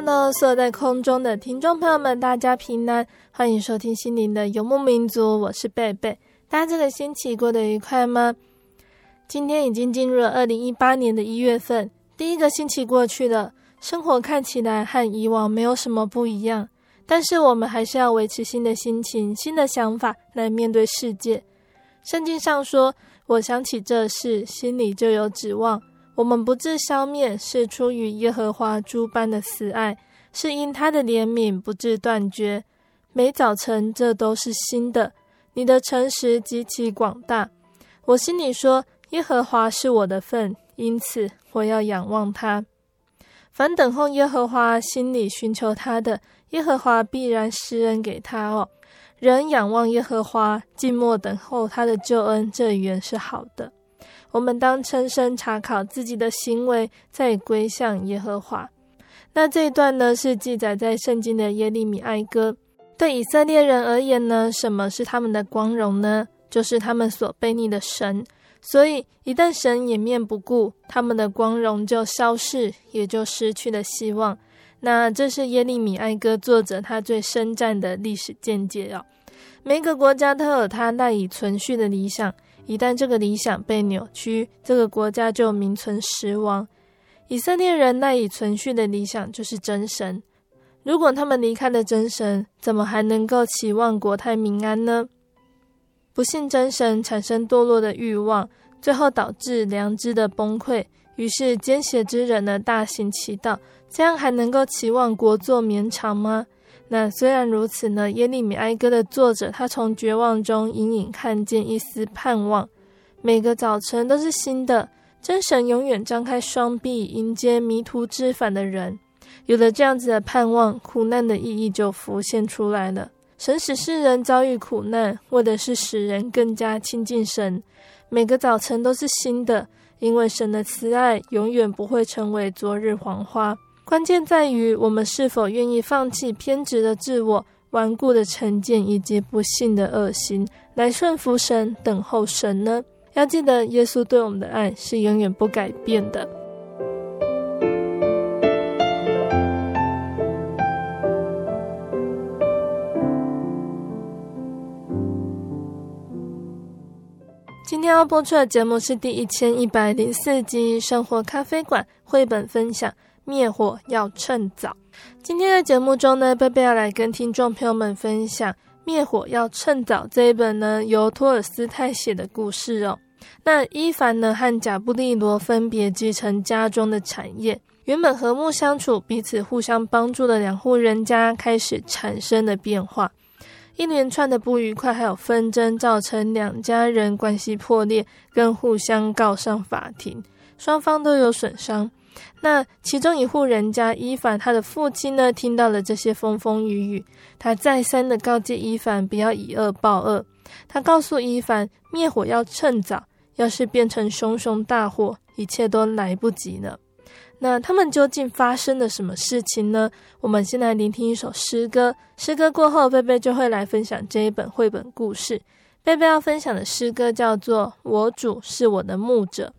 喽所有在空中的听众朋友们，大家平安，欢迎收听心灵的游牧民族，我是贝贝。大家这个星期过得愉快吗？今天已经进入了二零一八年的一月份，第一个星期过去了，生活看起来和以往没有什么不一样，但是我们还是要维持新的心情、新的想法来面对世界。圣经上说：“我想起这事，心里就有指望。”我们不致消灭，是出于耶和华诸般的慈爱，是因他的怜悯不致断绝。每早晨这都是新的，你的诚实极其广大。我心里说：耶和华是我的份，因此我要仰望他。凡等候耶和华，心里寻求他的，耶和华必然施恩给他哦。人仰望耶和华，静默等候他的救恩，这原是好的。我们当亲身查考自己的行为，再归向耶和华。那这一段呢，是记载在圣经的耶利米哀歌。对以色列人而言呢，什么是他们的光荣呢？就是他们所悖逆的神。所以一旦神掩面不顾，他们的光荣就消逝，也就失去了希望。那这是耶利米哀歌作者他最深湛的历史见解哦。每个国家都有他赖以存续的理想。一旦这个理想被扭曲，这个国家就名存实亡。以色列人赖以存续的理想就是真神。如果他们离开了真神，怎么还能够期望国泰民安呢？不信真神，产生堕落的欲望，最后导致良知的崩溃。于是奸邪之人呢，大行其道，这样还能够期望国祚绵长吗？那虽然如此呢，耶利米哀歌的作者，他从绝望中隐隐看见一丝盼望。每个早晨都是新的，真神永远张开双臂迎接迷途知返的人。有了这样子的盼望，苦难的意义就浮现出来了。神使世人遭遇苦难，为的是使人更加亲近神。每个早晨都是新的，因为神的慈爱永远不会成为昨日黄花。关键在于我们是否愿意放弃偏执的自我、顽固的成见以及不幸的恶行，来顺服神、等候神呢？要记得，耶稣对我们的爱是永远不改变的。今天要播出的节目是第一千一百零四集《生活咖啡馆》绘本分享。灭火要趁早。今天的节目中呢，贝贝要来跟听众朋友们分享《灭火要趁早》这一本呢由托尔斯泰写的故事哦。那伊凡呢和贾布利罗分别继承家中的产业，原本和睦相处、彼此互相帮助的两户人家开始产生了变化。一连串的不愉快还有纷争，造成两家人关系破裂，跟互相告上法庭，双方都有损伤。那其中一户人家，伊凡他的父亲呢，听到了这些风风雨雨，他再三的告诫伊凡不要以恶报恶。他告诉伊凡，灭火要趁早，要是变成熊熊大火，一切都来不及了。那他们究竟发生了什么事情呢？我们先来聆听一首诗歌，诗歌过后，贝贝就会来分享这一本绘本故事。贝贝要分享的诗歌叫做《我主是我的牧者》。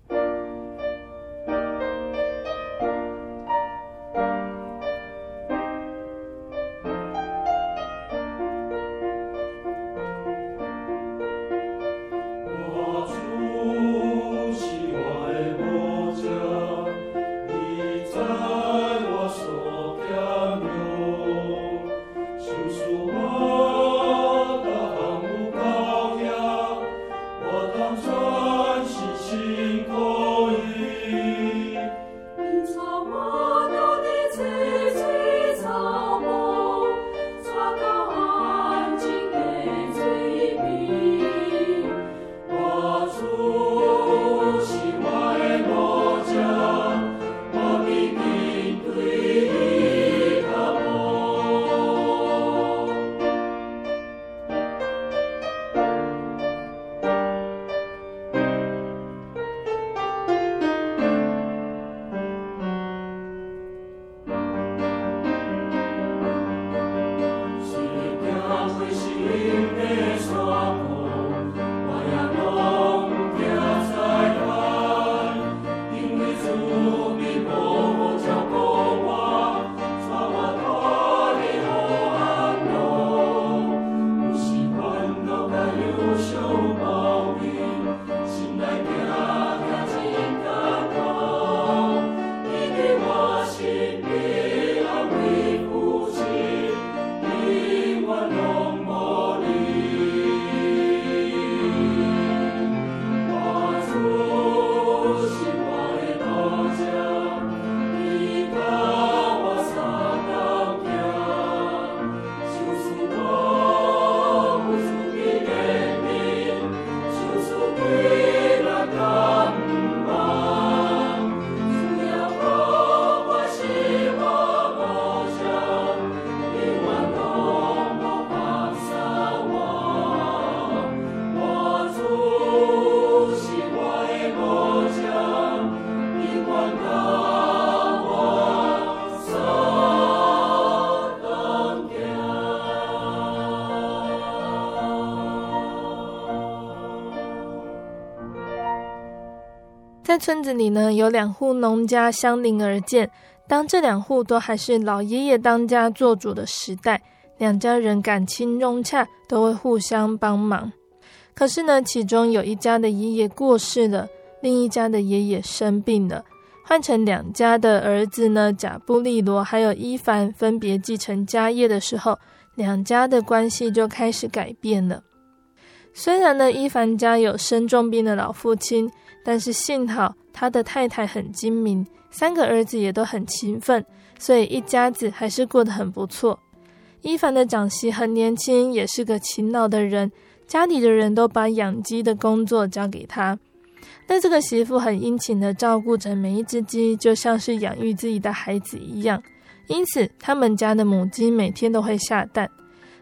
村子里呢，有两户农家相邻而建。当这两户都还是老爷爷当家做主的时代，两家人感情融洽，都会互相帮忙。可是呢，其中有一家的爷爷过世了，另一家的爷爷生病了，换成两家的儿子呢，贾布利罗还有伊凡分别继承家业的时候，两家的关系就开始改变了。虽然呢，伊凡家有生重病的老父亲。但是幸好他的太太很精明，三个儿子也都很勤奋，所以一家子还是过得很不错。伊凡的长媳很年轻，也是个勤劳的人，家里的人都把养鸡的工作交给他。那这个媳妇很殷勤的照顾着每一只鸡，就像是养育自己的孩子一样。因此，他们家的母鸡每天都会下蛋。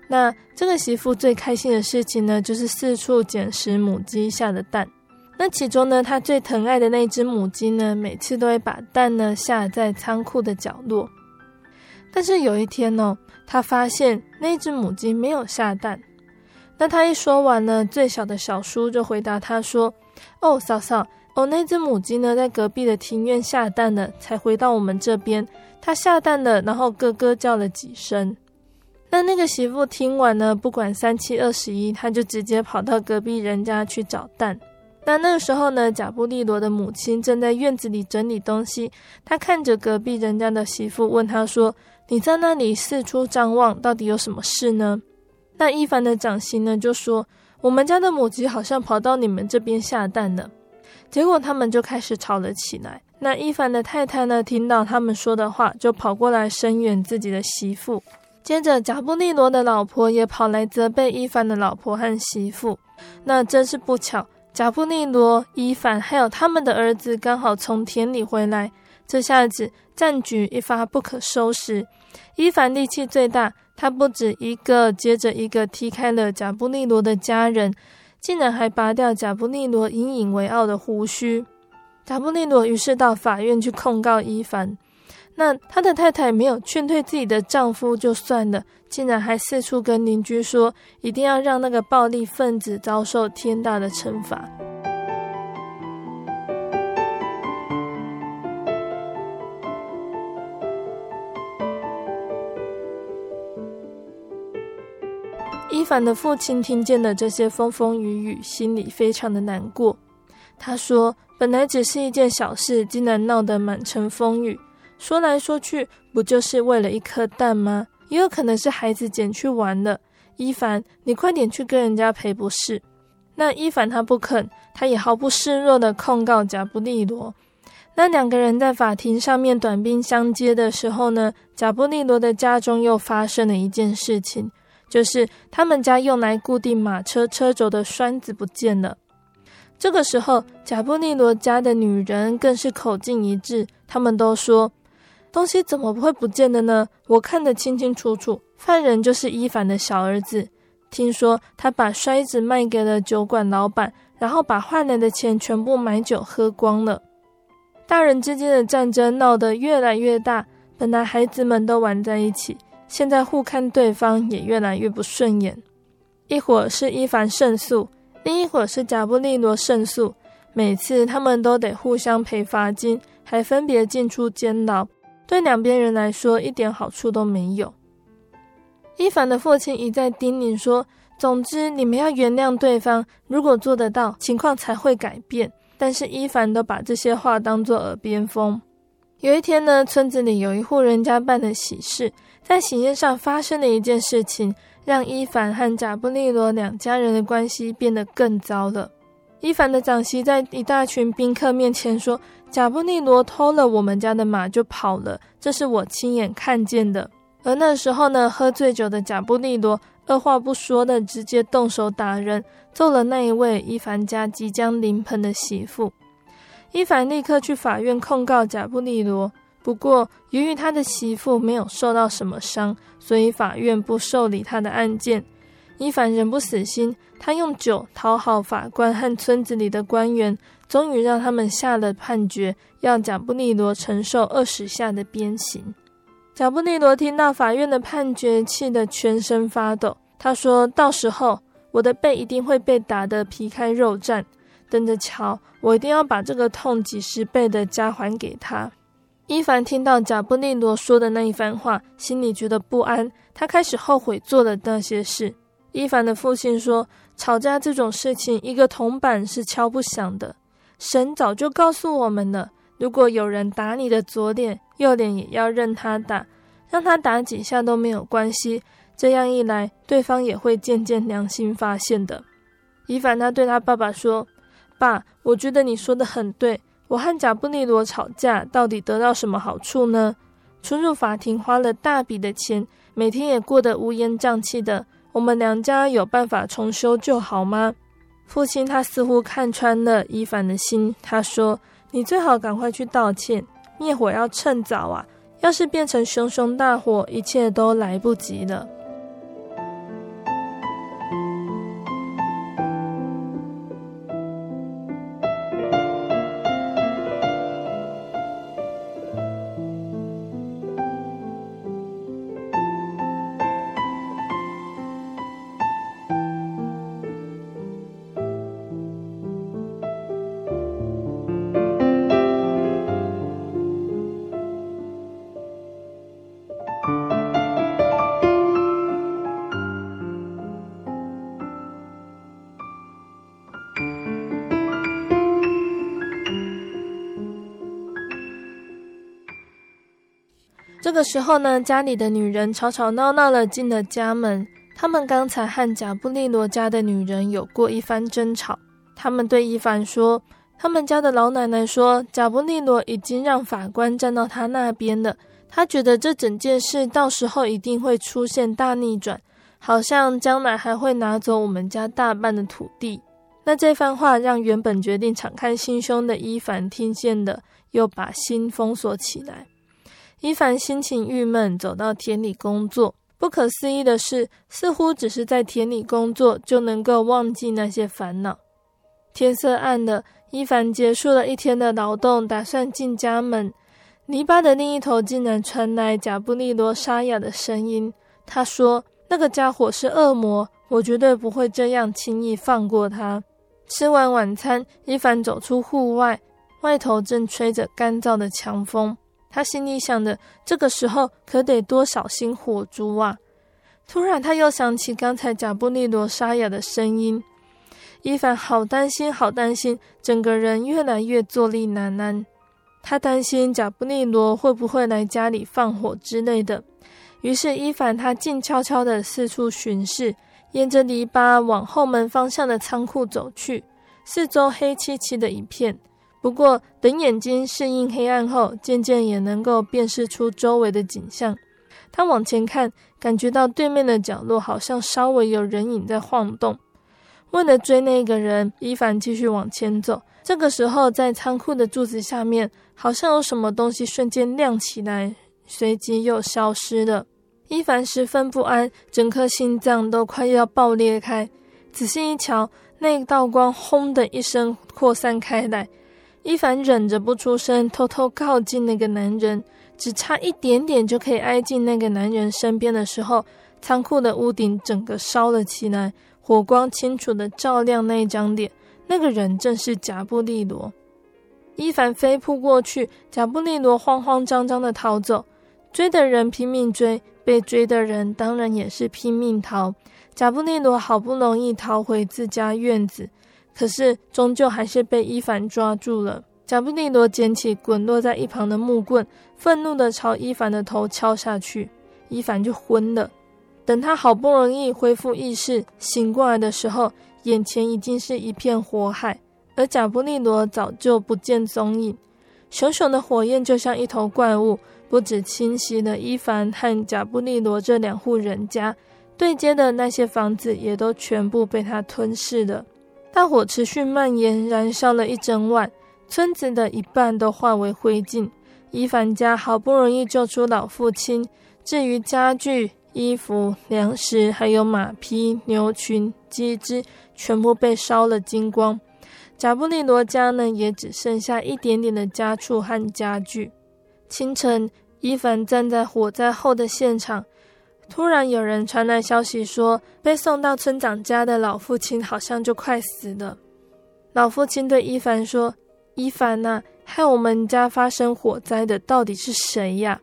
那这个媳妇最开心的事情呢，就是四处捡拾母鸡下的蛋。那其中呢，他最疼爱的那只母鸡呢，每次都会把蛋呢下在仓库的角落。但是有一天呢，他发现那只母鸡没有下蛋。那他一说完呢，最小的小叔就回答他说：“哦，嫂嫂，哦，那只母鸡呢，在隔壁的庭院下蛋了，才回到我们这边。它下蛋了，然后咯咯叫了几声。”那那个媳妇听完呢，不管三七二十一，他就直接跑到隔壁人家去找蛋。那那个时候呢，贾布利罗的母亲正在院子里整理东西。她看着隔壁人家的媳妇，问他说：“你在那里四处张望，到底有什么事呢？”那伊凡的长媳呢就说：“我们家的母鸡好像跑到你们这边下蛋了。”结果他们就开始吵了起来。那伊凡的太太呢，听到他们说的话，就跑过来声援自己的媳妇。接着，贾布利罗的老婆也跑来责备伊凡的老婆和媳妇。那真是不巧。贾布利罗、伊凡还有他们的儿子刚好从田里回来，这下子战局一发不可收拾。伊凡力气最大，他不止一个接着一个踢开了贾布利罗的家人，竟然还拔掉贾布利罗引以为傲的胡须。贾布利罗于是到法院去控告伊凡。那他的太太没有劝退自己的丈夫就算了，竟然还四处跟邻居说，一定要让那个暴力分子遭受天大的惩罚。伊凡的父亲听见了这些风风雨雨，心里非常的难过。他说：“本来只是一件小事，竟然闹得满城风雨。说来说去，不就是为了一颗蛋吗？也有可能是孩子捡去玩了。伊凡，你快点去跟人家赔不是。”那伊凡他不肯，他也毫不示弱地控告贾布利罗。那两个人在法庭上面短兵相接的时候呢，贾布利罗的家中又发生了一件事情，就是他们家用来固定马车车轴的栓子不见了。这个时候，贾布利罗家的女人更是口径一致，他们都说：“东西怎么会不见的呢？我看得清清楚楚，犯人就是伊凡的小儿子。听说他把筛子卖给了酒馆老板，然后把换来的钱全部买酒喝光了。大人之间的战争闹得越来越大，本来孩子们都玩在一起，现在互看对方也越来越不顺眼。一会儿是伊凡胜诉。”另一会儿是贾布利罗胜诉，每次他们都得互相赔罚金，还分别进出监牢，对两边人来说一点好处都没有。伊凡的父亲一再叮咛说：“总之，你们要原谅对方，如果做得到，情况才会改变。”但是伊凡都把这些话当作耳边风。有一天呢，村子里有一户人家办的喜事，在喜宴上发生了一件事情。让伊凡和贾布利罗两家人的关系变得更糟了。伊凡的长媳在一大群宾客面前说：“贾布利罗偷了我们家的马就跑了，这是我亲眼看见的。”而那时候呢，喝醉酒的贾布利罗二话不说的直接动手打人，揍了那一位伊凡家即将临盆的媳妇。伊凡立刻去法院控告贾布利罗。不过，由于他的媳妇没有受到什么伤，所以法院不受理他的案件。伊凡仍不死心，他用酒讨好法官和村子里的官员，终于让他们下了判决，要贾布利罗承受二十下的鞭刑。贾布利罗听到法院的判决，气得全身发抖。他说：“到时候我的背一定会被打得皮开肉绽，等着瞧，我一定要把这个痛几十倍的加还给他。”伊凡听到贾布利罗说的那一番话，心里觉得不安。他开始后悔做了那些事。伊凡的父亲说：“吵架这种事情，一个铜板是敲不响的。神早就告诉我们了，如果有人打你的左脸，右脸也要任他打，让他打几下都没有关系。这样一来，对方也会渐渐良心发现的。”伊凡他对他爸爸说：“爸，我觉得你说的很对。”我和贾布利罗吵架，到底得到什么好处呢？出入法庭花了大笔的钱，每天也过得乌烟瘴气的。我们娘家有办法重修旧好吗？父亲他似乎看穿了伊凡的心，他说：“你最好赶快去道歉，灭火要趁早啊！要是变成熊熊大火，一切都来不及了。”个时候呢，家里的女人吵吵闹闹了进了家门。他们刚才和贾布利罗家的女人有过一番争吵。他们对伊凡说：“他们家的老奶奶说，贾布利罗已经让法官站到他那边了。他觉得这整件事到时候一定会出现大逆转，好像将来还会拿走我们家大半的土地。”那这番话让原本决定敞开心胸的伊凡听见了，又把心封锁起来。伊凡心情郁闷，走到田里工作。不可思议的是，似乎只是在田里工作就能够忘记那些烦恼。天色暗了，伊凡结束了一天的劳动，打算进家门。篱笆的另一头竟然传来贾布利罗沙哑的声音。他说：“那个家伙是恶魔，我绝对不会这样轻易放过他。”吃完晚餐，伊凡走出户外，外头正吹着干燥的强风。他心里想的：这个时候可得多小心火烛啊！突然，他又想起刚才贾布利罗沙哑的声音。伊凡好担心，好担心，整个人越来越坐立难安。他担心贾布利罗会不会来家里放火之类的。于是，伊凡他静悄悄地四处巡视，沿着篱笆往后门方向的仓库走去。四周黑漆漆的一片，不过等眼睛适应黑暗后，渐渐也能够辨识出周围的景象。他往前看，感觉到对面的角落好像稍微有人影在晃动。为了追那个人，伊凡继续往前走。这个时候，在仓库的柱子下面，好像有什么东西瞬间亮起来。随即又消失了。伊凡十分不安，整颗心脏都快要爆裂开。仔细一瞧，那道光轰的一声扩散开来。伊凡忍着不出声，偷偷靠近那个男人，只差一点点就可以挨近那个男人身边的时候，仓库的屋顶整个烧了起来，火光清楚的照亮那张脸。那个人正是贾布利罗。伊凡飞扑过去，贾布利罗慌慌张张的逃走。追的人拼命追，被追的人当然也是拼命逃。贾布利罗好不容易逃回自家院子，可是终究还是被伊凡抓住了。贾布利罗捡起滚落在一旁的木棍，愤怒地朝伊凡的头敲下去，伊凡就昏了。等他好不容易恢复意识，醒过来的时候，眼前已经是一片火海，而贾布利罗早就不见踪影。熊熊的火焰就像一头怪物。不止侵袭了伊凡和贾布利罗这两户人家，对街的那些房子也都全部被他吞噬了。大火持续蔓延，燃烧了一整晚，村子的一半都化为灰烬。伊凡家好不容易救出老父亲，至于家具、衣服、粮食，还有马匹、牛群、鸡只，全部被烧了精光。贾布利罗家呢，也只剩下一点点的家畜和家具。清晨，伊凡站在火灾后的现场，突然有人传来消息说，被送到村长家的老父亲好像就快死了。老父亲对伊凡说：“伊凡呐，害我们家发生火灾的到底是谁呀？”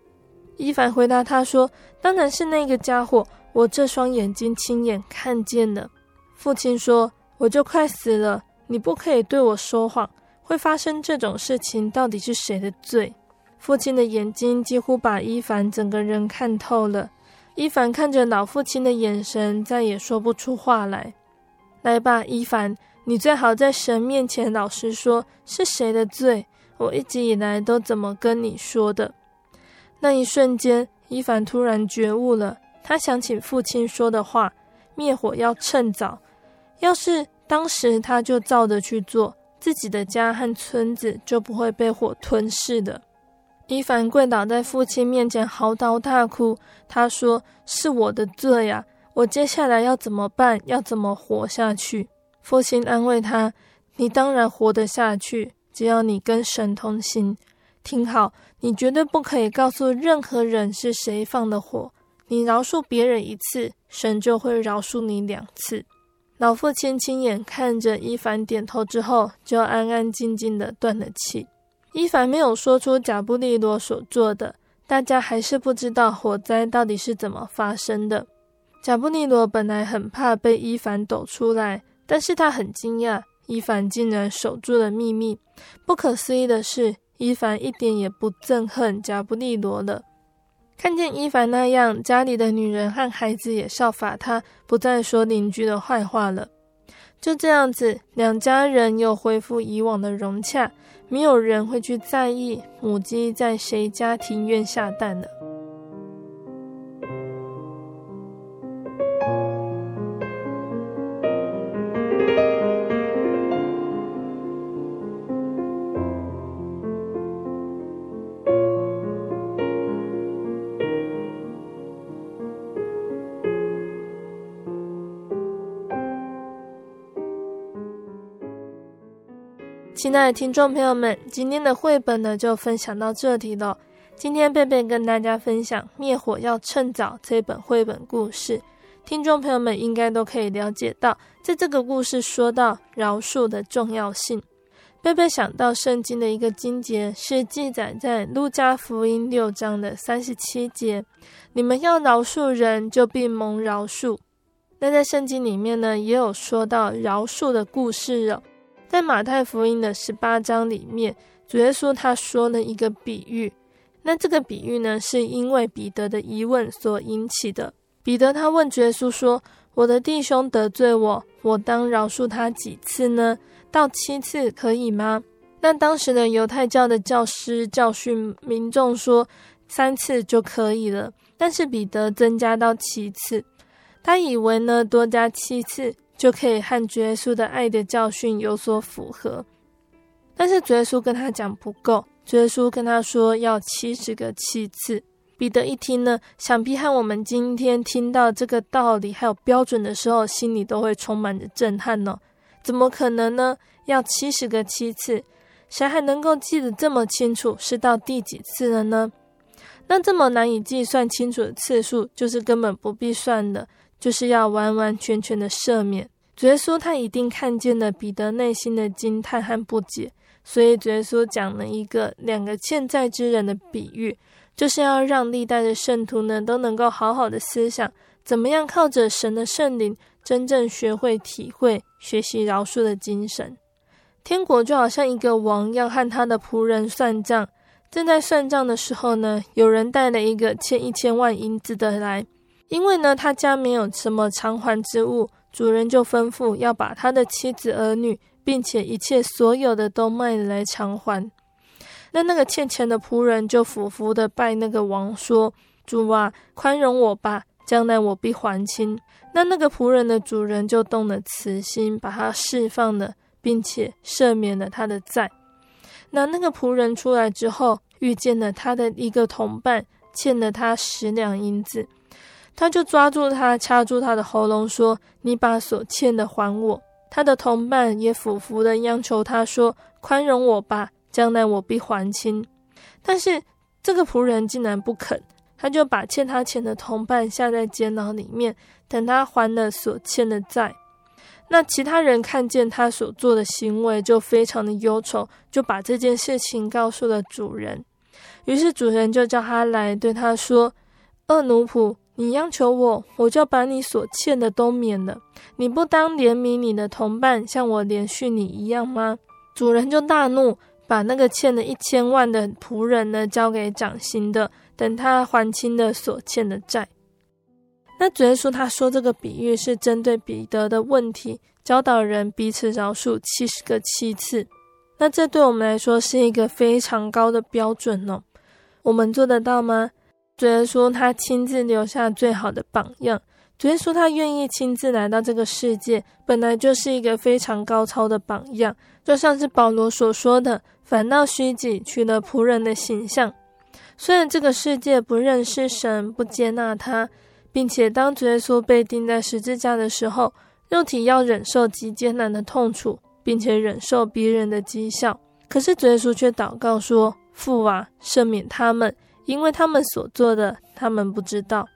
伊凡回答他说：“当然是那个家伙，我这双眼睛亲眼看见了。”父亲说：“我就快死了，你不可以对我说谎。会发生这种事情，到底是谁的罪？”父亲的眼睛几乎把伊凡整个人看透了。伊凡看着老父亲的眼神，再也说不出话来。来吧，伊凡，你最好在神面前老实说，是谁的罪？我一直以来都怎么跟你说的？那一瞬间，伊凡突然觉悟了。他想起父亲说的话：灭火要趁早。要是当时他就照着去做，自己的家和村子就不会被火吞噬的。伊凡跪倒在父亲面前，嚎啕大哭。他说：“是我的罪呀，我接下来要怎么办？要怎么活下去？”父亲安慰他：“你当然活得下去，只要你跟神同行。听好，你绝对不可以告诉任何人是谁放的火。你饶恕别人一次，神就会饶恕你两次。”老父亲亲眼看着伊凡点头之后，就安安静静地断了气。伊凡没有说出贾布利罗所做的，大家还是不知道火灾到底是怎么发生的。贾布利罗本来很怕被伊凡抖出来，但是他很惊讶，伊凡竟然守住了秘密。不可思议的是，伊凡一点也不憎恨贾布利罗了。看见伊凡那样，家里的女人和孩子也效法他，不再说邻居的坏话了。就这样子，两家人又恢复以往的融洽。没有人会去在意母鸡在谁家庭院下蛋了。亲爱的听众朋友们，今天的绘本呢就分享到这里了。今天贝贝跟大家分享《灭火要趁早》这本绘本故事，听众朋友们应该都可以了解到，在这个故事说到饶恕的重要性。贝贝想到圣经的一个经节，是记载在路加福音六章的三十七节：“你们要饶恕人，就必蒙饶恕。”那在圣经里面呢，也有说到饶恕的故事哦。在马太福音的十八章里面，主耶稣他说了一个比喻。那这个比喻呢，是因为彼得的疑问所引起的。彼得他问主耶稣说：“我的弟兄得罪我，我当饶恕他几次呢？到七次可以吗？”那当时的犹太教的教师教训民众说，三次就可以了。但是彼得增加到七次，他以为呢，多加七次就可以和主耶稣的爱的教训有所符合。但是主耶稣跟他讲不够。主耶稣跟他说要七十个七次。彼得一听呢，想必和我们今天听到这个道理还有标准的时候，心里都会充满着震撼呢。怎么可能呢？要七十个七次，谁还能够记得这么清楚？是到第几次了呢？那这么难以计算清楚的次数，就是根本不必算的，就是要完完全全的赦免。主耶稣他一定看见了彼得内心的惊叹和不解。所以，主耶稣讲了一个两个欠债之人的比喻，就是要让历代的圣徒呢都能够好好的思想，怎么样靠着神的圣灵，真正学会体会、学习饶恕的精神。天国就好像一个王要和他的仆人算账，正在算账的时候呢，有人带了一个欠一千万银子的来，因为呢他家没有什么偿还之物，主人就吩咐要把他的妻子儿女。并且一切所有的都卖了来偿还。那那个欠钱的仆人就俯伏的拜那个王说：“主啊，宽容我吧，将来我必还清。”那那个仆人的主人就动了慈心，把他释放了，并且赦免了他的债。那那个仆人出来之后，遇见了他的一个同伴，欠了他十两银子，他就抓住他，掐住他的喉咙说：“你把所欠的还我。”他的同伴也俯伏的央求他说：“宽容我吧，将来我必还清。”但是这个仆人竟然不肯，他就把欠他钱的同伴下在监牢里面，等他还了所欠的债。那其他人看见他所做的行为，就非常的忧愁，就把这件事情告诉了主人。于是主人就叫他来，对他说：“恶奴仆。”你央求我，我就把你所欠的都免了。你不当怜悯你的同伴，像我怜恤你一样吗？主人就大怒，把那个欠了一千万的仆人呢，交给掌刑的，等他还清了所欠的债。那主耶稣他说这个比喻是针对彼得的问题，教导人彼此饶恕七十个七次。那这对我们来说是一个非常高的标准哦，我们做得到吗？主耶稣他亲自留下最好的榜样。主耶稣他愿意亲自来到这个世界，本来就是一个非常高超的榜样。就像是保罗所说的：“反倒虚己，取了仆人的形象。”虽然这个世界不认识神，不接纳他，并且当主耶稣被钉在十字架的时候，肉体要忍受极艰难的痛楚，并且忍受别人的讥笑。可是主耶稣却祷告说：“父啊，赦免他们。”因为他们所做的，他们不知道。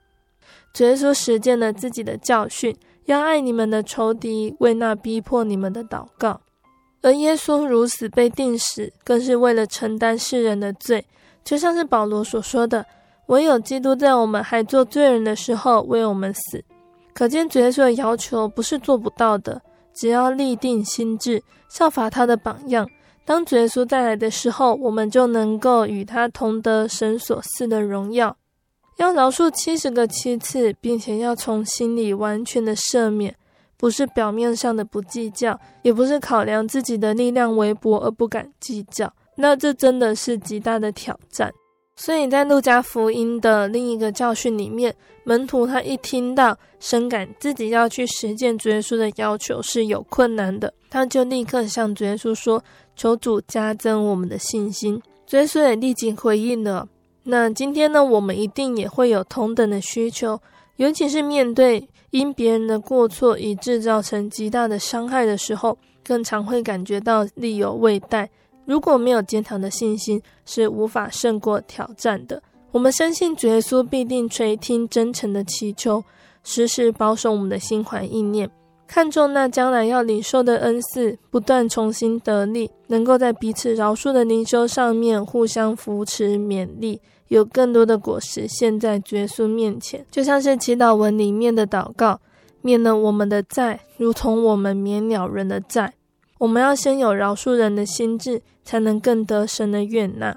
主耶稣实践了自己的教训，要爱你们的仇敌，为那逼迫你们的祷告。而耶稣如此被钉死，更是为了承担世人的罪。就像是保罗所说的：“唯有基督在我们还做罪人的时候为我们死。”可见主耶稣的要求不是做不到的，只要立定心志，效法他的榜样。当主耶稣再来的时候，我们就能够与他同得神所赐的荣耀。要饶恕七十个七次，并且要从心里完全的赦免，不是表面上的不计较，也不是考量自己的力量微薄而不敢计较。那这真的是极大的挑战。所以在路加福音的另一个教训里面，门徒他一听到，深感自己要去实践主耶稣的要求是有困难的，他就立刻向主耶稣说：“求主加增我们的信心。”主耶稣也立即回应了。那今天呢，我们一定也会有同等的需求，尤其是面对因别人的过错以致造成极大的伤害的时候，更常会感觉到力有未逮。如果没有坚强的信心，是无法胜过挑战的。我们相信主耶稣必定垂听真诚的祈求，时时保守我们的心怀意念，看重那将来要领受的恩赐，不断重新得力，能够在彼此饶恕的灵修上面互相扶持勉励，有更多的果实现在耶稣面前，就像是祈祷文里面的祷告，免了我们的债，如同我们免了人的债。我们要先有饶恕人的心志，才能更得神的悦纳。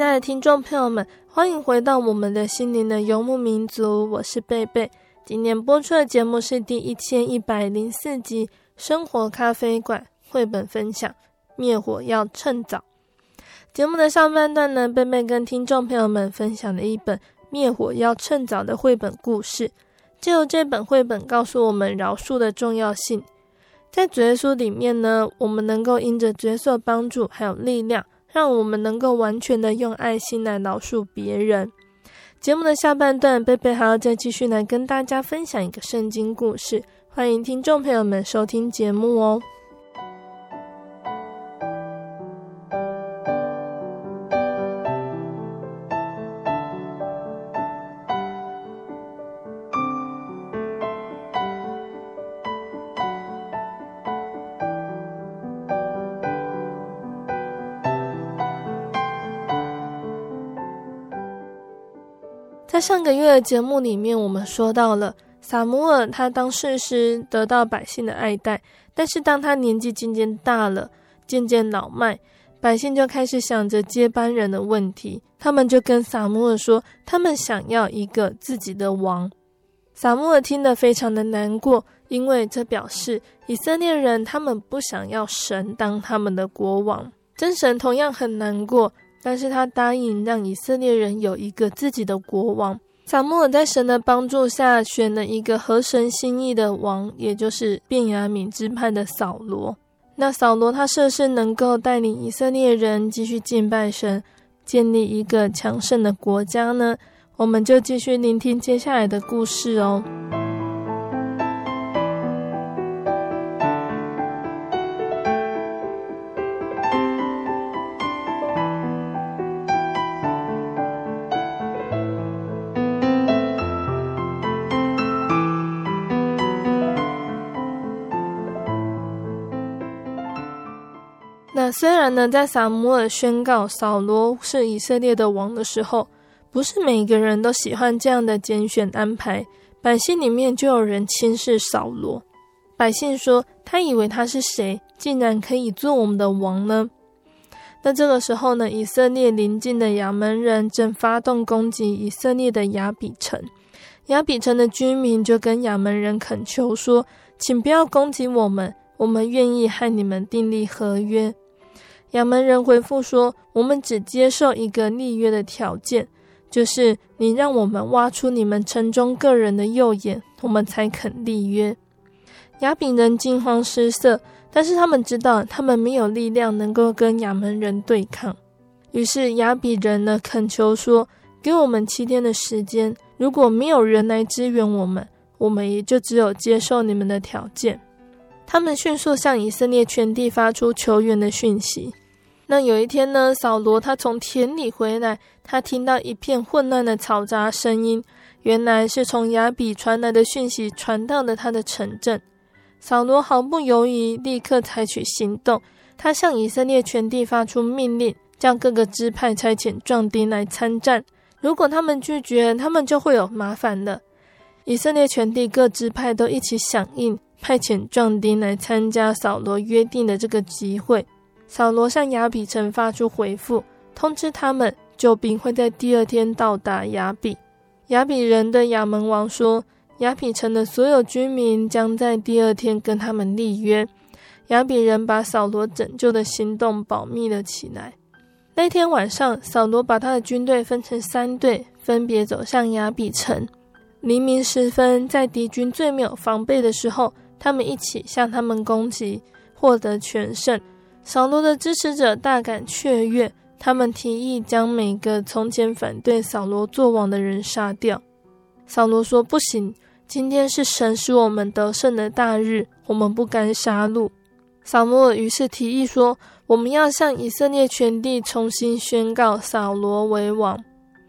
亲爱的听众朋友们，欢迎回到我们的心灵的游牧民族，我是贝贝。今天播出的节目是第一千一百零四集《生活咖啡馆》绘本分享，《灭火要趁早》。节目的上半段呢，贝贝跟听众朋友们分享了一本《灭火要趁早》的绘本故事，就由这本绘本告诉我们饶恕的重要性。在主耶稣里面呢，我们能够因着角色帮助还有力量。让我们能够完全的用爱心来饶恕别人。节目的下半段，贝贝还要再继续来跟大家分享一个圣经故事，欢迎听众朋友们收听节目哦。上个月的节目里面，我们说到了撒母耳，他当士师得到百姓的爱戴，但是当他年纪渐渐大了，渐渐老迈，百姓就开始想着接班人的问题。他们就跟撒母耳说，他们想要一个自己的王。撒母耳听得非常的难过，因为这表示以色列人他们不想要神当他们的国王。真神同样很难过。但是他答应让以色列人有一个自己的国王。撒母耳在神的帮助下选了一个合神心意的王，也就是便雅悯支派的扫罗。那扫罗他是不是能够带领以色列人继续敬拜神，建立一个强盛的国家呢？我们就继续聆听接下来的故事哦。虽然呢，在撒母耳宣告扫罗是以色列的王的时候，不是每个人都喜欢这样的拣选安排。百姓里面就有人轻视扫罗。百姓说，他以为他是谁，竟然可以做我们的王呢？那这个时候呢，以色列邻近的亚门人正发动攻击以色列的亚比城。亚比城的居民就跟亚门人恳求说：“请不要攻击我们，我们愿意和你们订立合约。”亚门人回复说：“我们只接受一个立约的条件，就是你让我们挖出你们城中个人的右眼，我们才肯立约。”亚比人惊慌失色，但是他们知道他们没有力量能够跟亚门人对抗。于是亚比人呢恳求说：“给我们七天的时间，如果没有人来支援我们，我们也就只有接受你们的条件。”他们迅速向以色列全地发出求援的讯息。那有一天呢，扫罗他从田里回来，他听到一片混乱的嘈杂声音，原来是从亚比传来的讯息传到了他的城镇。扫罗毫不犹豫，立刻采取行动。他向以色列全地发出命令，叫各个支派差遣壮丁来参战。如果他们拒绝，他们就会有麻烦了。以色列全地各支派都一起响应，派遣壮丁来参加扫罗约定的这个集会。扫罗向亚比城发出回复，通知他们救兵会在第二天到达亚比。亚比人的亚门王说，亚比城的所有居民将在第二天跟他们立约。亚比人把扫罗拯救的行动保密了起来。那天晚上，扫罗把他的军队分成三队，分别走向亚比城。黎明时分，在敌军最没有防备的时候，他们一起向他们攻击，获得全胜。扫罗的支持者大感雀跃，他们提议将每个从前反对扫罗作王的人杀掉。扫罗说：“不行，今天是神使我们得胜的大日，我们不该杀戮。”撒母耳于是提议说：“我们要向以色列全地重新宣告扫罗为王。”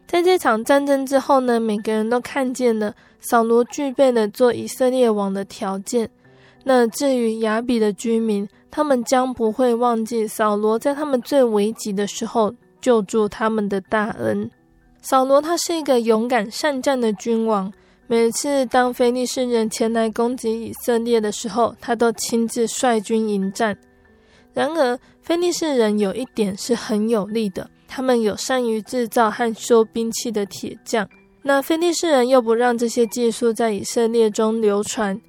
在这场战争之后呢，每个人都看见了扫罗具备了做以色列王的条件。那至于亚比的居民，他们将不会忘记扫罗在他们最危急的时候救助他们的大恩。扫罗他是一个勇敢善战的君王，每次当非利士人前来攻击以色列的时候，他都亲自率军迎战。然而，非利士人有一点是很有利的，他们有善于制造和修兵器的铁匠。那非利士人又不让这些技术在以色列中流传。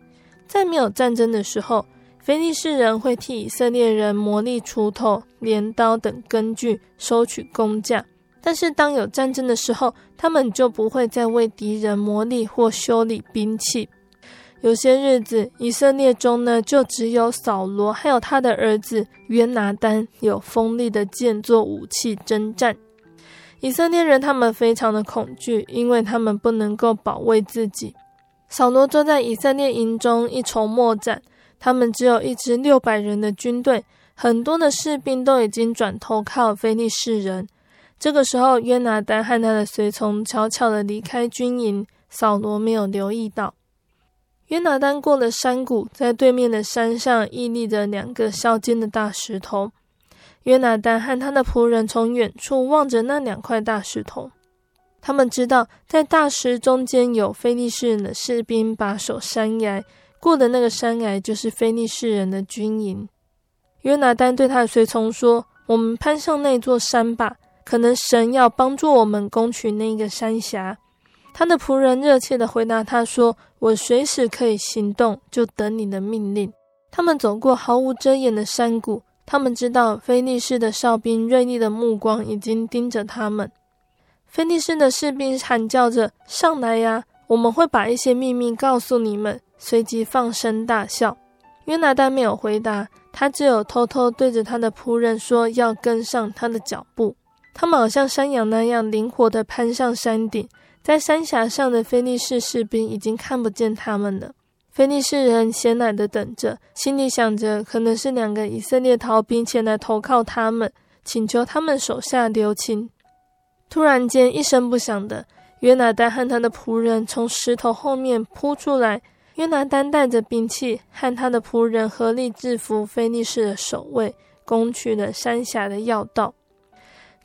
在没有战争的时候，非利士人会替以色列人磨砺锄头、镰刀等工具，收取工价。但是当有战争的时候，他们就不会再为敌人磨砺或修理兵器。有些日子，以色列中呢，就只有扫罗还有他的儿子约拿单有锋利的剑做武器征战。以色列人他们非常的恐惧，因为他们不能够保卫自己。扫罗坐在以色列营中一筹莫展，他们只有一支六百人的军队，很多的士兵都已经转投靠非利士人。这个时候，约拿单和他的随从悄悄地离开军营，扫罗没有留意到。约拿单过了山谷，在对面的山上屹立着两个削尖的大石头。约拿单和他的仆人从远处望着那两块大石头，他们知道在大石中间有非利士人的士兵把守山崖，过的那个山崖就是菲利士人的军营。约拿单对他的随从说：“我们攀上那座山吧，可能神要帮助我们攻取那个山峡。”他的仆人热切地回答他说：“我随时可以行动，就等你的命令。”他们走过毫无遮掩的山谷，他们知道菲利士的哨兵锐利的目光已经盯着他们。菲利士的士兵喊叫着：“上来呀！我们会把一些秘密告诉你们。”随即放声大笑。约拿单没有回答，他只有偷偷对着他的仆人说：“要跟上他的脚步。”他们好像山羊那样灵活地攀上山顶。在山峡上的菲利士士兵已经看不见他们了。菲利士人闲懒地等着，心里想着可能是两个以色列逃兵前来投靠他们，请求他们手下留情。突然间，一声不响的，约拿单和他的仆人从石头后面扑出来。约拿单带着兵器，和他的仆人合力制服非利士的守卫，攻取了山峡的要道。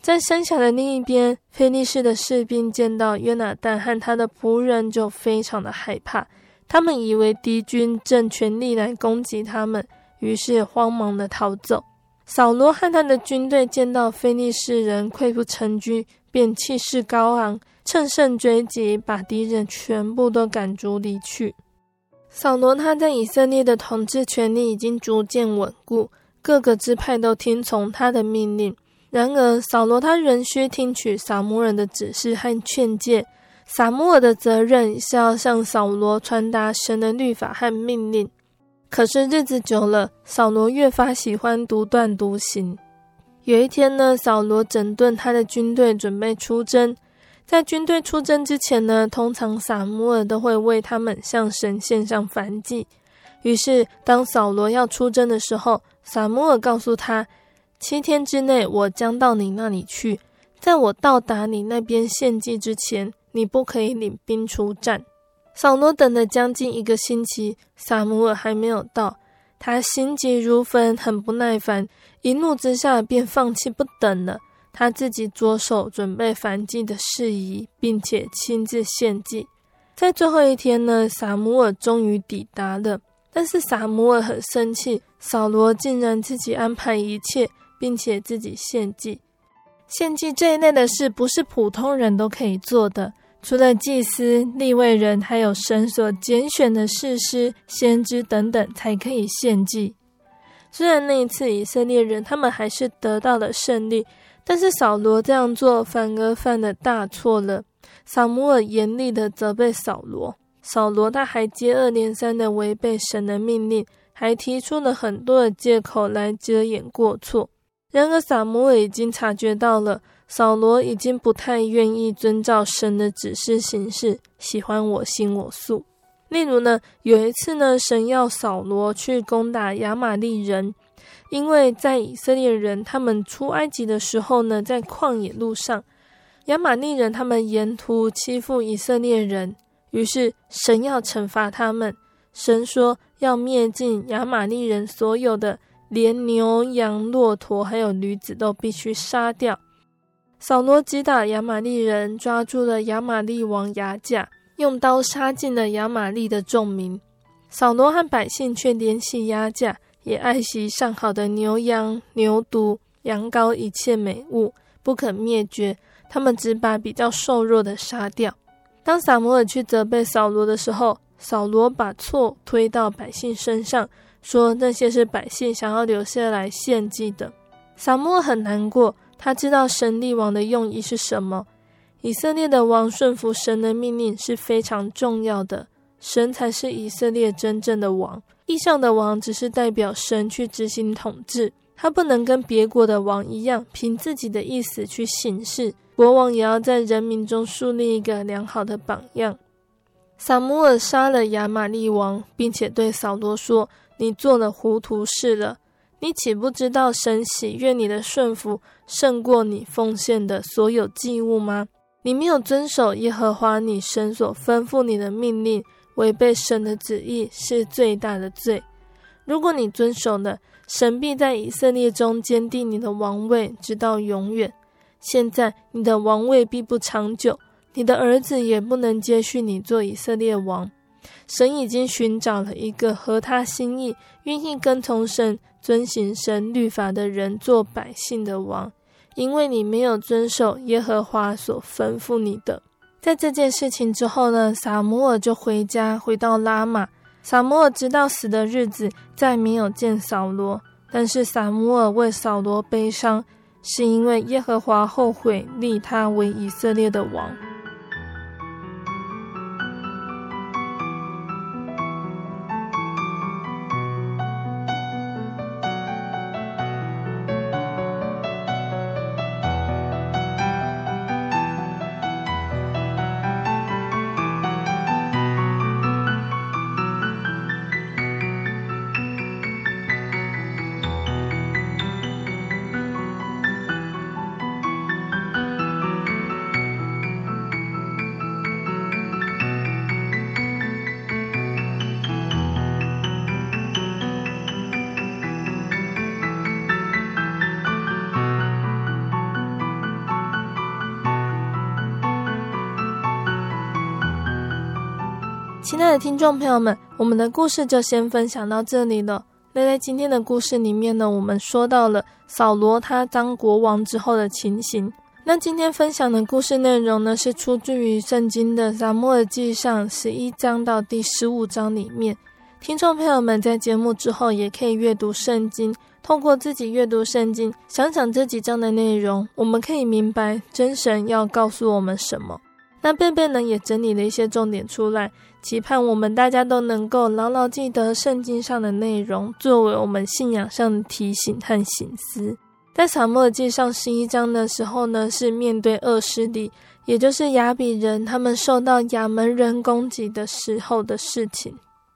在山峡的另一边，非利士的士兵见到约拿单和他的仆人，就非常的害怕。他们以为敌军正全力来攻击他们，于是慌忙的逃走。扫罗和他的军队见到非利士人溃不成军，便气势高昂，乘胜追击，把敌人全部都赶逐离去。扫罗他在以色列的统治权力已经逐渐稳固，各个支派都听从他的命令。然而，扫罗他仍需听取撒母耳的指示和劝诫。撒母耳的责任是要向扫罗传达神的律法和命令。可是日子久了，扫罗越发喜欢独断独行。有一天呢，扫罗整顿他的军队，准备出征。在军队出征之前呢，通常撒母耳都会为他们向神献上燔祭。于是，当扫罗要出征的时候，撒母耳告诉他。七天之内，我将到你那里去。在我到达你那边献祭之前，你不可以领兵出战。扫罗等了将近一个星期，撒母耳还没有到，他心急如焚，很不耐烦，一怒之下便放弃不等了。他自己着手准备燔祭的事宜，并且亲自献祭。在最后一天呢，撒母耳终于抵达了，但是撒母耳很生气，扫罗竟然自己安排一切。并且自己献祭，献祭这一类的事不是普通人都可以做的，除了祭司、立位人，还有神所拣选的士师、先知等等，才可以献祭。虽然那一次以色列人他们还是得到了胜利，但是扫罗这样做反而犯了大错了。撒母耳严厉地责备扫罗，扫罗他还接二连三地违背神的命令，还提出了很多的借口来遮掩过错。然而，撒母耳已经察觉到了，扫罗已经不太愿意遵照神的指示行事，喜欢我行我素。例如呢，有一次呢，神要扫罗去攻打亚玛力人，因为在以色列人他们出埃及的时候呢，在旷野路上，亚玛利人他们沿途欺负以色列人，于是神要惩罚他们。神说要灭尽亚玛利人所有的。连牛羊、骆驼还有驴子都必须杀掉。扫罗击打亚玛利人，抓住了亚玛利王亚甲，用刀杀尽了亚玛利的众民。扫罗和百姓却怜惜亚甲，也爱惜上好的牛羊、牛犊、羊羔一切美物，不可灭绝，他们只把比较瘦弱的杀掉。当撒摩尔去责备扫罗的时候，扫罗把错推到百姓身上，说那些是百姓想要留下来献祭的。撒母耳很难过，他知道神立王的用意是什么。以色列的王顺服神的命令是非常重要的，神才是以色列真正的王。地上的王只是代表神去执行统治，他不能跟别国的王一样，凭自己的意思去行事。国王也要在人民中树立一个良好的榜样。撒母耳杀了亚玛力王，并且对扫罗说：“你做了糊涂事了。你岂不知道神喜悦你的顺服胜过你奉献的所有祭物吗？你没有遵守耶和华你神所吩咐你的命令，违背神的旨意是最大的罪。如果你遵守了，神必在以色列中坚定你的王位，直到永远。”现在你的王位必不长久，你的儿子也不能接续你做以色列王。神已经寻找了一个合他心意、愿意跟从神、遵行神律法的人做百姓的王，因为你没有遵守耶和华所吩咐你的。在这件事情之后呢，撒母耳就回家，回到拉玛。撒母耳直到死的日子再没有见扫罗，但是撒母耳为扫罗悲伤。是因为耶和华后悔立他为以色列的王。亲爱的听众朋友们，我们的故事就先分享到这里了。那在今天的故事里面呢，我们说到了扫罗他当国王之后的情形。那今天分享的故事内容呢，是出自于圣经的撒母耳记上十一章到第十五章里面。听众朋友们在节目之后也可以阅读圣经，通过自己阅读圣经，想想这几章的内容，我们可以明白真神要告诉我们什么。那贝贝呢，也整理了一些重点出来。期盼我们大家都能够牢牢记得圣经上的内容，作为我们信仰上的提醒和醒思。在撒母耳记上十一章的时候呢，是面对恶势力，也就是亚比人，他们受到亚门人攻击的时候的事情。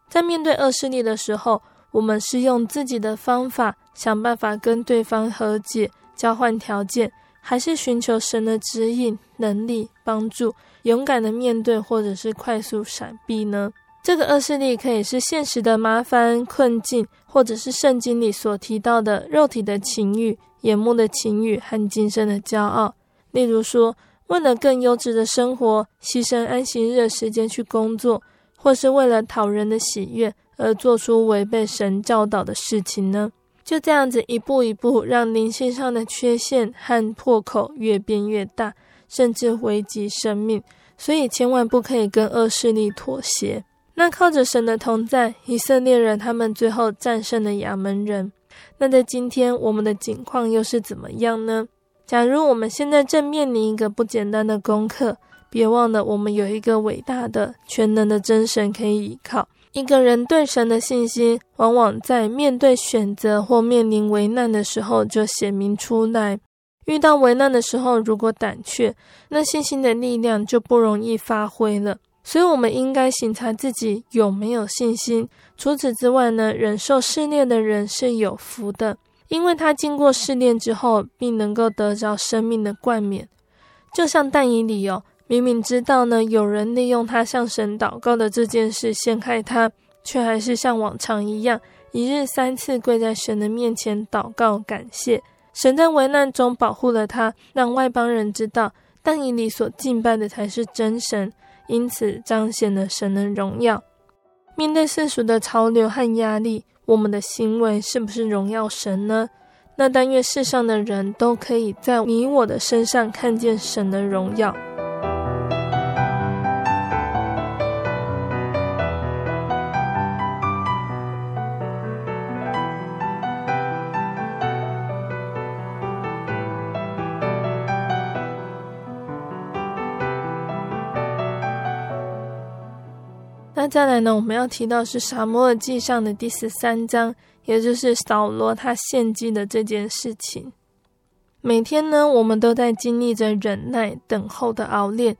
在面对恶势力的时候，我们是用自己的方法想办法跟对方和解，交换条件，还是寻求神的指引、能力、帮助？勇敢的面对，或者是快速闪避呢？这个恶势力可以是现实的麻烦困境，或者是圣经里所提到的肉体的情欲、眼目的情欲和今生的骄傲。例如说，为了更优质的生活，牺牲安息日的时间去工作，或是为了讨人的喜悦而做出违背神教导的事情呢？就这样子一步一步，让灵性上的缺陷和破口越变越大。甚至危及生命，所以千万不可以跟恶势力妥协。那靠着神的同在，以色列人他们最后战胜了亚门人。那在今天，我们的境况又是怎么样呢？假如我们现在正面临一个不简单的功课，别忘了我们有一个伟大的、全能的真神可以依靠。一个人对神的信心，往往在面对选择或面临危难的时候就显明出来。遇到危难的时候，如果胆怯，那信心的力量就不容易发挥了。所以，我们应该省察自己有没有信心。除此之外呢，忍受试炼的人是有福的，因为他经过试炼之后，并能够得着生命的冠冕。就像但以理哦，明明知道呢，有人利用他向神祷告的这件事陷害他，却还是像往常一样，一日三次跪在神的面前祷告感谢。神在危难中保护了他，让外邦人知道但以理所敬拜的才是真神，因此彰显了神的荣耀。面对世俗的潮流和压力，我们的行为是不是荣耀神呢？那但愿世上的人都可以在你我的身上看见神的荣耀。再来呢，我们要提到是《撒母耳记上》的第十三章，也就是扫罗他献祭的这件事情。每天呢，我们都在经历着忍耐、等候的熬炼。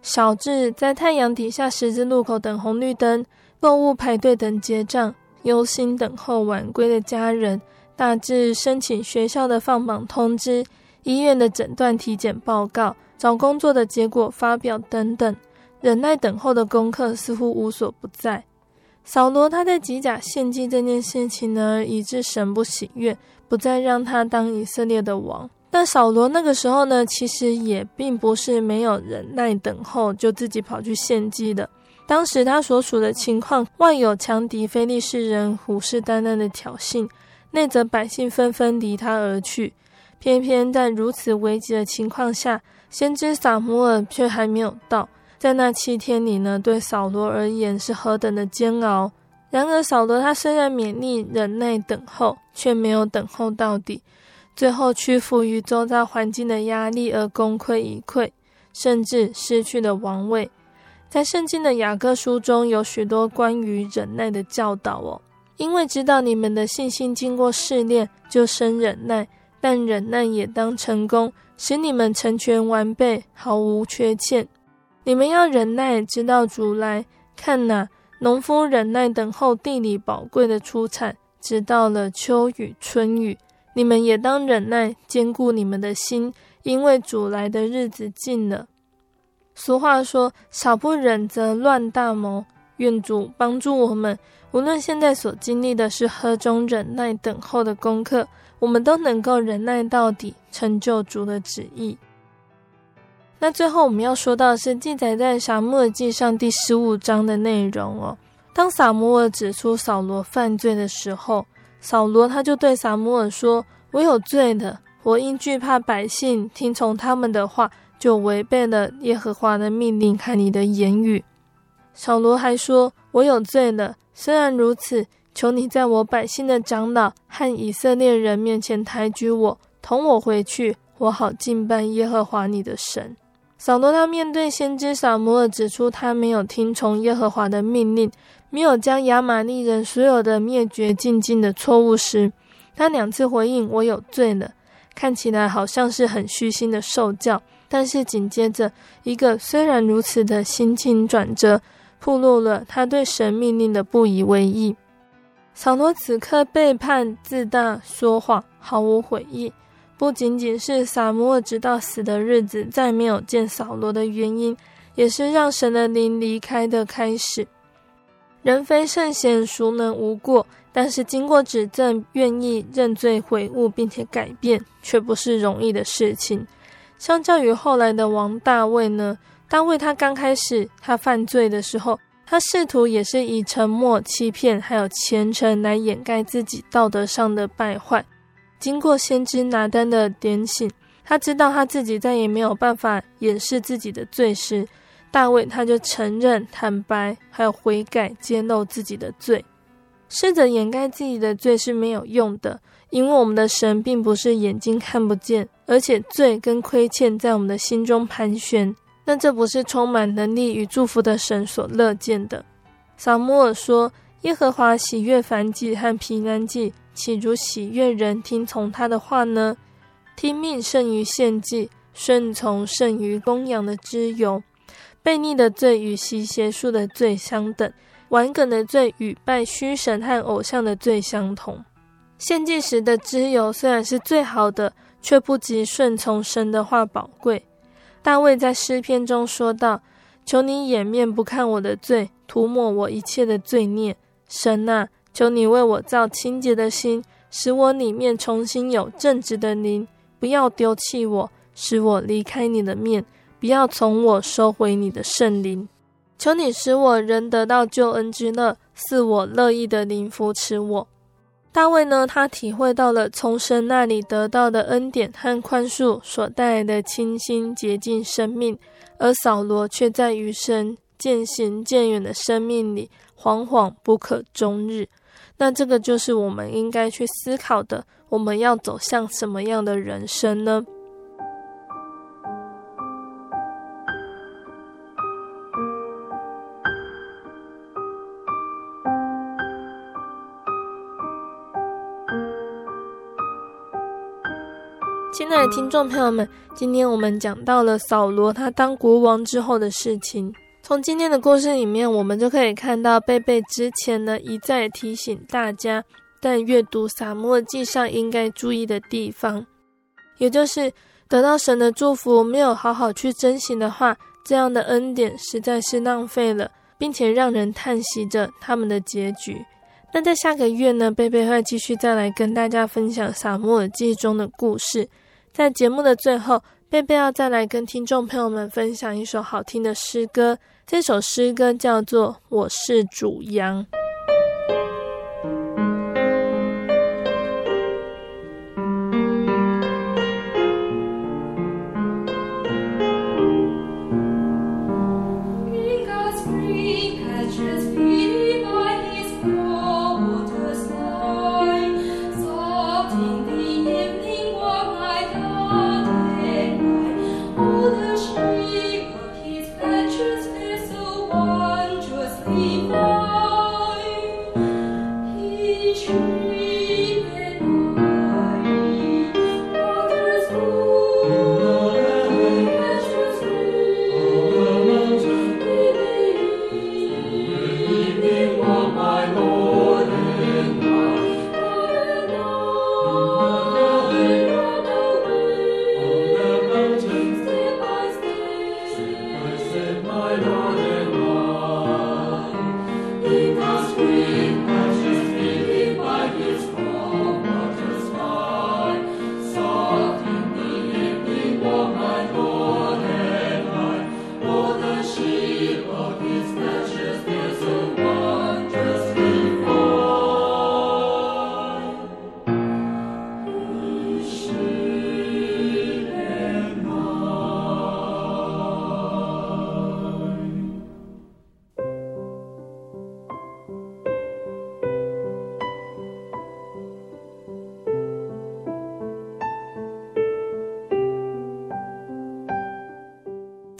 小至在太阳底下十字路口等红绿灯、购物排队等结账，忧心等候晚归的家人；大至申请学校的放榜通知、医院的诊断体检报告、找工作的结果发表等等。忍耐等候的功课似乎无所不在。扫罗他在吉甲献祭这件事情呢，以致神不喜悦，不再让他当以色列的王。但扫罗那个时候呢，其实也并不是没有忍耐等候，就自己跑去献祭的。当时他所处的情况，外有强敌非利士人虎视眈眈的挑衅，内则百姓纷纷离他而去。偏偏在如此危急的情况下，先知撒母耳却还没有到。在那七天里呢，对扫罗而言是何等的煎熬。然而扫罗他虽然勉力忍耐等候，却没有等候到底，最后屈服于周遭环境的压力而功亏一篑，甚至失去了王位。在圣经的雅各书中有许多关于忍耐的教导哦，因为知道你们的信心经过试炼，就生忍耐，但忍耐也当成功，使你们成全完备，毫无缺欠。你们要忍耐，直到主来。看哪，农夫忍耐等候地里宝贵的出产，直到了秋雨春雨。你们也当忍耐，坚固你们的心，因为主来的日子近了。俗话说：“少不忍则乱大谋。”愿主帮助我们，无论现在所经历的是何种忍耐等候的功课，我们都能够忍耐到底，成就主的旨意。那最后我们要说到是记载在撒母耳记上第十五章的内容哦。当撒母耳指出扫罗犯罪的时候，扫罗他就对撒母耳说：“我有罪的，我因惧怕百姓，听从他们的话，就违背了耶和华的命令和你的言语。”扫罗还说：“我有罪了，虽然如此，求你在我百姓的长老和以色列人面前抬举我，同我回去，我好敬拜耶和华你的神。”扫罗他面对先知撒母耳指出他没有听从耶和华的命令，没有将亚玛力人所有的灭绝净尽的错误时，他两次回应我有罪了，看起来好像是很虚心的受教，但是紧接着一个虽然如此的心情转折，暴露了他对神命令的不以为意。扫罗此刻背叛、自大、说谎，毫无悔意。不仅仅是撒母耳直到死的日子再没有见扫罗的原因，也是让神的灵离开的开始。人非圣贤，孰能无过？但是经过指正，愿意认罪悔悟，并且改变，却不是容易的事情。相较于后来的王大卫呢，大卫他刚开始他犯罪的时候，他试图也是以沉默、欺骗，还有虔诚来掩盖自己道德上的败坏。经过先知拿单的点醒，他知道他自己再也没有办法掩饰自己的罪时，大卫他就承认、坦白，还有悔改，揭露自己的罪。试着掩盖自己的罪是没有用的，因为我们的神并不是眼睛看不见，而且罪跟亏欠在我们的心中盘旋，那这不是充满能力与祝福的神所乐见的。撒母耳说：“耶和华喜悦燔祭和平安祭。”岂如喜悦人听从他的话呢？听命胜于献祭，顺从胜于供养的脂油。悖逆的罪与习邪术的罪相等，顽梗的罪与拜虚神和偶像的罪相同。献祭时的脂油虽然是最好的，却不及顺从神的话宝贵。大卫在诗篇中说道：“求你掩面不看我的罪，涂抹我一切的罪孽。神啊！”求你为我造清洁的心，使我里面重新有正直的灵。不要丢弃我，使我离开你的面；不要从我收回你的圣灵。求你使我仍得到救恩之乐，赐我乐意的灵扶持我。大卫呢，他体会到了从神那里得到的恩典和宽恕所带来的清新洁净生命，而扫罗却在与神渐行渐远的生命里，惶惶不可终日。那这个就是我们应该去思考的，我们要走向什么样的人生呢？亲爱的听众朋友们，今天我们讲到了扫罗他当国王之后的事情。从今天的故事里面，我们就可以看到贝贝之前呢一再提醒大家，在阅读撒母耳记上应该注意的地方，也就是得到神的祝福没有好好去珍惜的话，这样的恩典实在是浪费了，并且让人叹息着他们的结局。那在下个月呢，贝贝会继续再来跟大家分享撒母耳记中的故事。在节目的最后，贝贝要再来跟听众朋友们分享一首好听的诗歌。这首诗歌叫做《我是主羊》。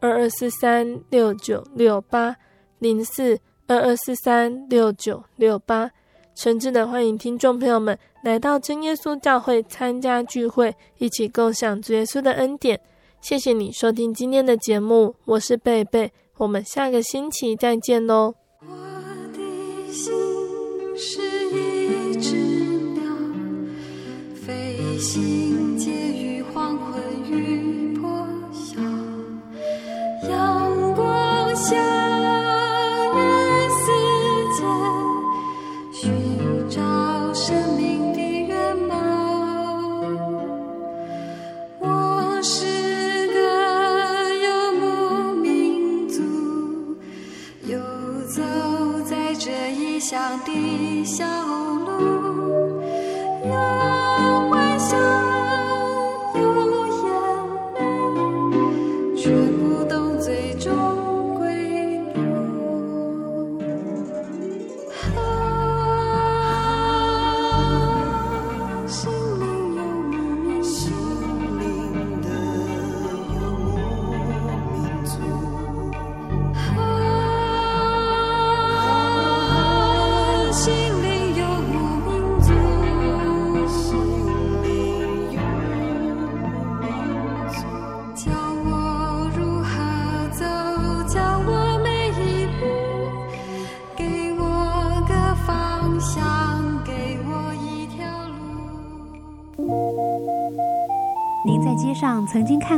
二二四三六九六八零四二二四三六九六八，诚挚的欢迎听众朋友们来到真耶稣教会参加聚会，一起共享主耶稣的恩典。谢谢你收听今天的节目，我是贝贝，我们下个星期再见喽。我的心是一只鸟，飞行的